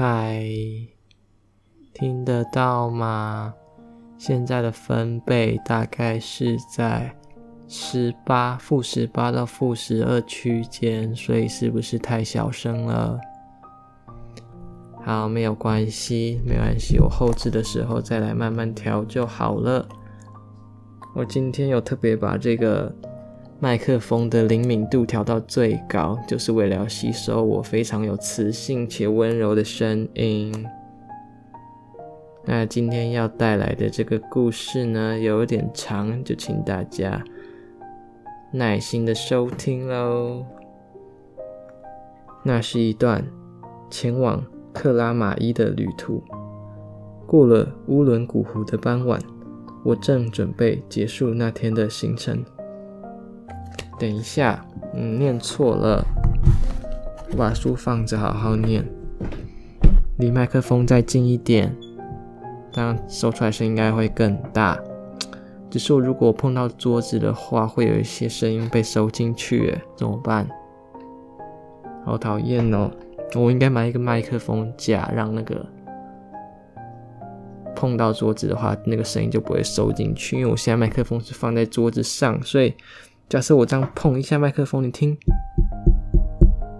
嗨，听得到吗？现在的分贝大概是在十八负十八到负十二区间，所以是不是太小声了？好，没有关系，没关系，我后置的时候再来慢慢调就好了。我今天有特别把这个。麦克风的灵敏度调到最高，就是为了要吸收我非常有磁性且温柔的声音。那今天要带来的这个故事呢，有点长，就请大家耐心的收听喽。那是一段前往克拉玛依的旅途。过了乌伦古湖的傍晚，我正准备结束那天的行程。等一下，嗯，念错了。我把书放着，好好念。离麦克风再近一点，这样收出来声音应该会更大。只是我如果碰到桌子的话，会有一些声音被收进去，怎么办？好讨厌哦！我应该买一个麦克风架，让那个碰到桌子的话，那个声音就不会收进去。因为我现在麦克风是放在桌子上，所以。假设我这样碰一下麦克风，你听，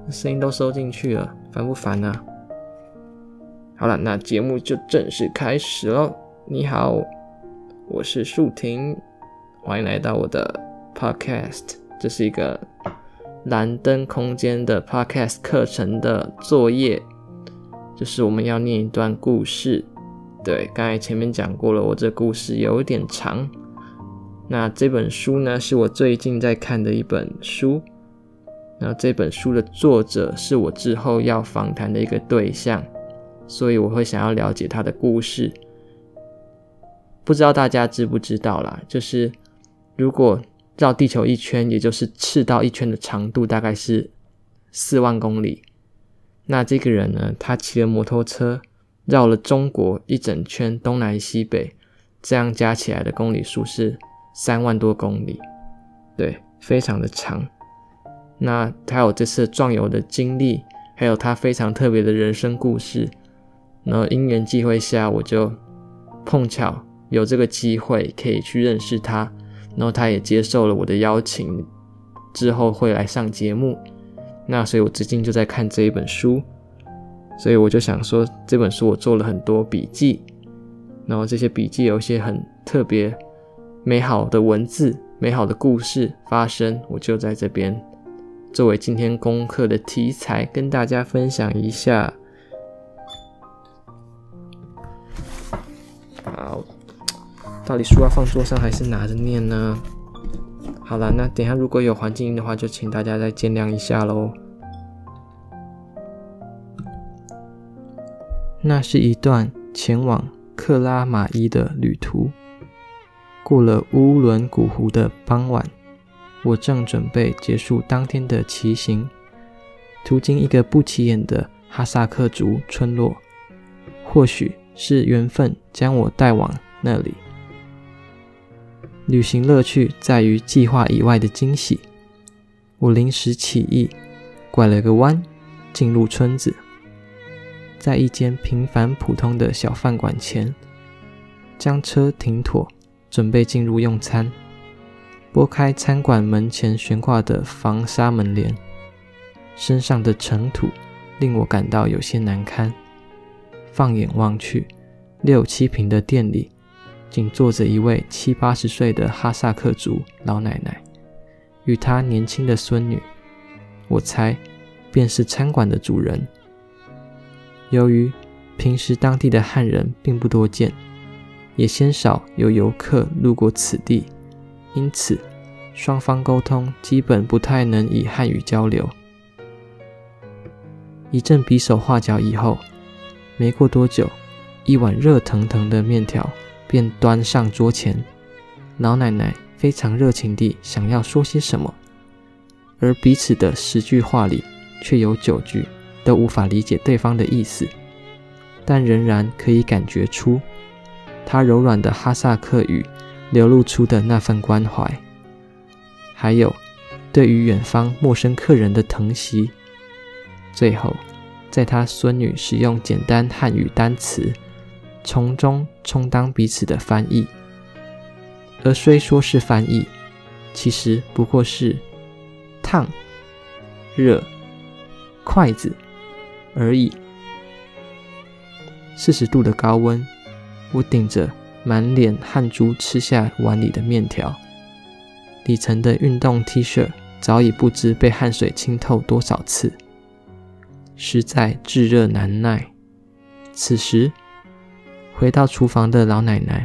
声音都收进去了，烦不烦啊？好了，那节目就正式开始喽。你好，我是树婷，欢迎来到我的 podcast。这是一个蓝灯空间的 podcast 课程的作业，就是我们要念一段故事。对，刚才前面讲过了，我这故事有点长。那这本书呢，是我最近在看的一本书。那这本书的作者是我之后要访谈的一个对象，所以我会想要了解他的故事。不知道大家知不知道啦，就是如果绕地球一圈，也就是赤道一圈的长度大概是四万公里。那这个人呢，他骑了摩托车绕了中国一整圈，东南西北，这样加起来的公里数是。三万多公里，对，非常的长。那他有这次壮游的经历，还有他非常特别的人生故事。然后因缘际会下，我就碰巧有这个机会可以去认识他，然后他也接受了我的邀请，之后会来上节目。那所以我最近就在看这一本书，所以我就想说，这本书我做了很多笔记，然后这些笔记有一些很特别。美好的文字，美好的故事发生，我就在这边作为今天功课的题材跟大家分享一下。好，到底书要放桌上还是拿着念呢？好了，那等下如果有环境音的话，就请大家再见谅一下喽。那是一段前往克拉玛依的旅途。过了乌伦古湖的傍晚，我正准备结束当天的骑行，途经一个不起眼的哈萨克族村落。或许是缘分将我带往那里。旅行乐趣在于计划以外的惊喜。我临时起意，拐了个弯，进入村子，在一间平凡普通的小饭馆前，将车停妥。准备进入用餐，拨开餐馆门前悬挂的防沙门帘，身上的尘土令我感到有些难堪。放眼望去，六七平的店里，仅坐着一位七八十岁的哈萨克族老奶奶，与她年轻的孙女，我猜便是餐馆的主人。由于平时当地的汉人并不多见。也鲜少有游客路过此地，因此双方沟通基本不太能以汉语交流。一阵比手画脚以后，没过多久，一碗热腾腾的面条便端上桌前。老奶奶非常热情地想要说些什么，而彼此的十句话里却有九句都无法理解对方的意思，但仍然可以感觉出。他柔软的哈萨克语流露出的那份关怀，还有对于远方陌生客人的疼惜。最后，在他孙女使用简单汉语单词，从中充当彼此的翻译。而虽说是翻译，其实不过是烫、热、筷子而已。四十度的高温，我顶着满脸汗珠吃下碗里的面条，里层的运动 T 恤早已不知被汗水浸透多少次，实在炙热难耐。此时，回到厨房的老奶奶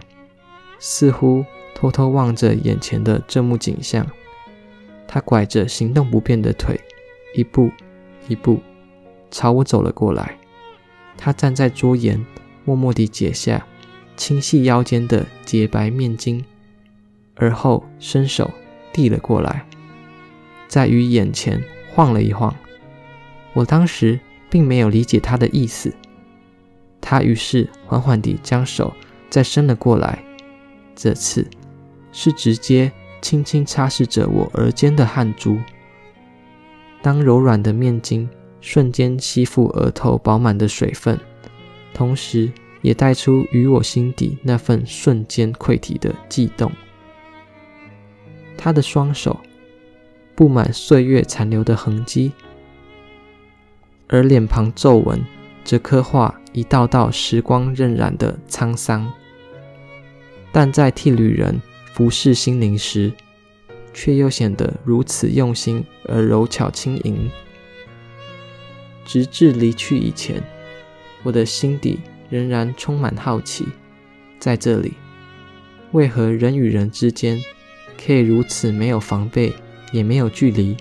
似乎偷偷望着眼前的这幕景象，她拐着行动不便的腿，一步一步朝我走了过来。她站在桌沿，默默地解下轻细腰间的洁白面巾，而后伸手递了过来，在于眼前晃了一晃。我当时并没有理解他的意思，他于是缓缓地将手再伸了过来，这次是直接轻轻擦拭着我额间的汗珠。当柔软的面巾。瞬间吸附额头饱满的水分，同时也带出与我心底那份瞬间溃堤的悸动。他的双手布满岁月残留的痕迹，而脸庞皱纹则刻画一道道时光荏苒的沧桑。但在替旅人服侍心灵时，却又显得如此用心而柔巧轻盈。直至离去以前，我的心底仍然充满好奇。在这里，为何人与人之间可以如此没有防备，也没有距离？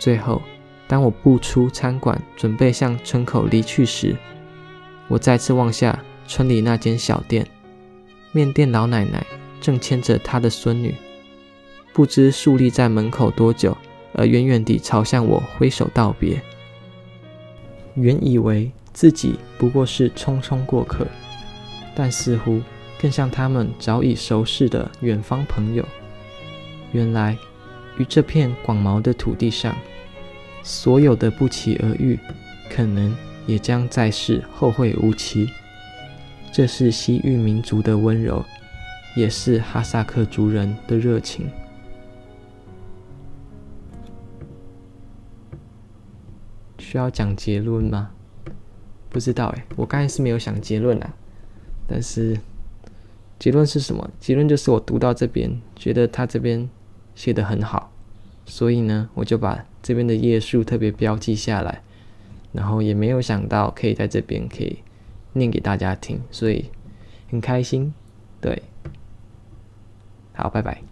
最后，当我步出餐馆，准备向村口离去时，我再次望下村里那间小店，面店老奶奶正牵着她的孙女，不知肃立在门口多久，而远远地朝向我挥手道别。原以为自己不过是匆匆过客，但似乎更像他们早已熟识的远方朋友。原来，于这片广袤的土地上，所有的不期而遇，可能也将在世后会无期。这是西域民族的温柔，也是哈萨克族人的热情。需要讲结论吗？不知道哎，我刚才是没有想结论啊。但是结论是什么？结论就是我读到这边，觉得他这边写的很好，所以呢，我就把这边的页数特别标记下来，然后也没有想到可以在这边可以念给大家听，所以很开心。对，好，拜拜。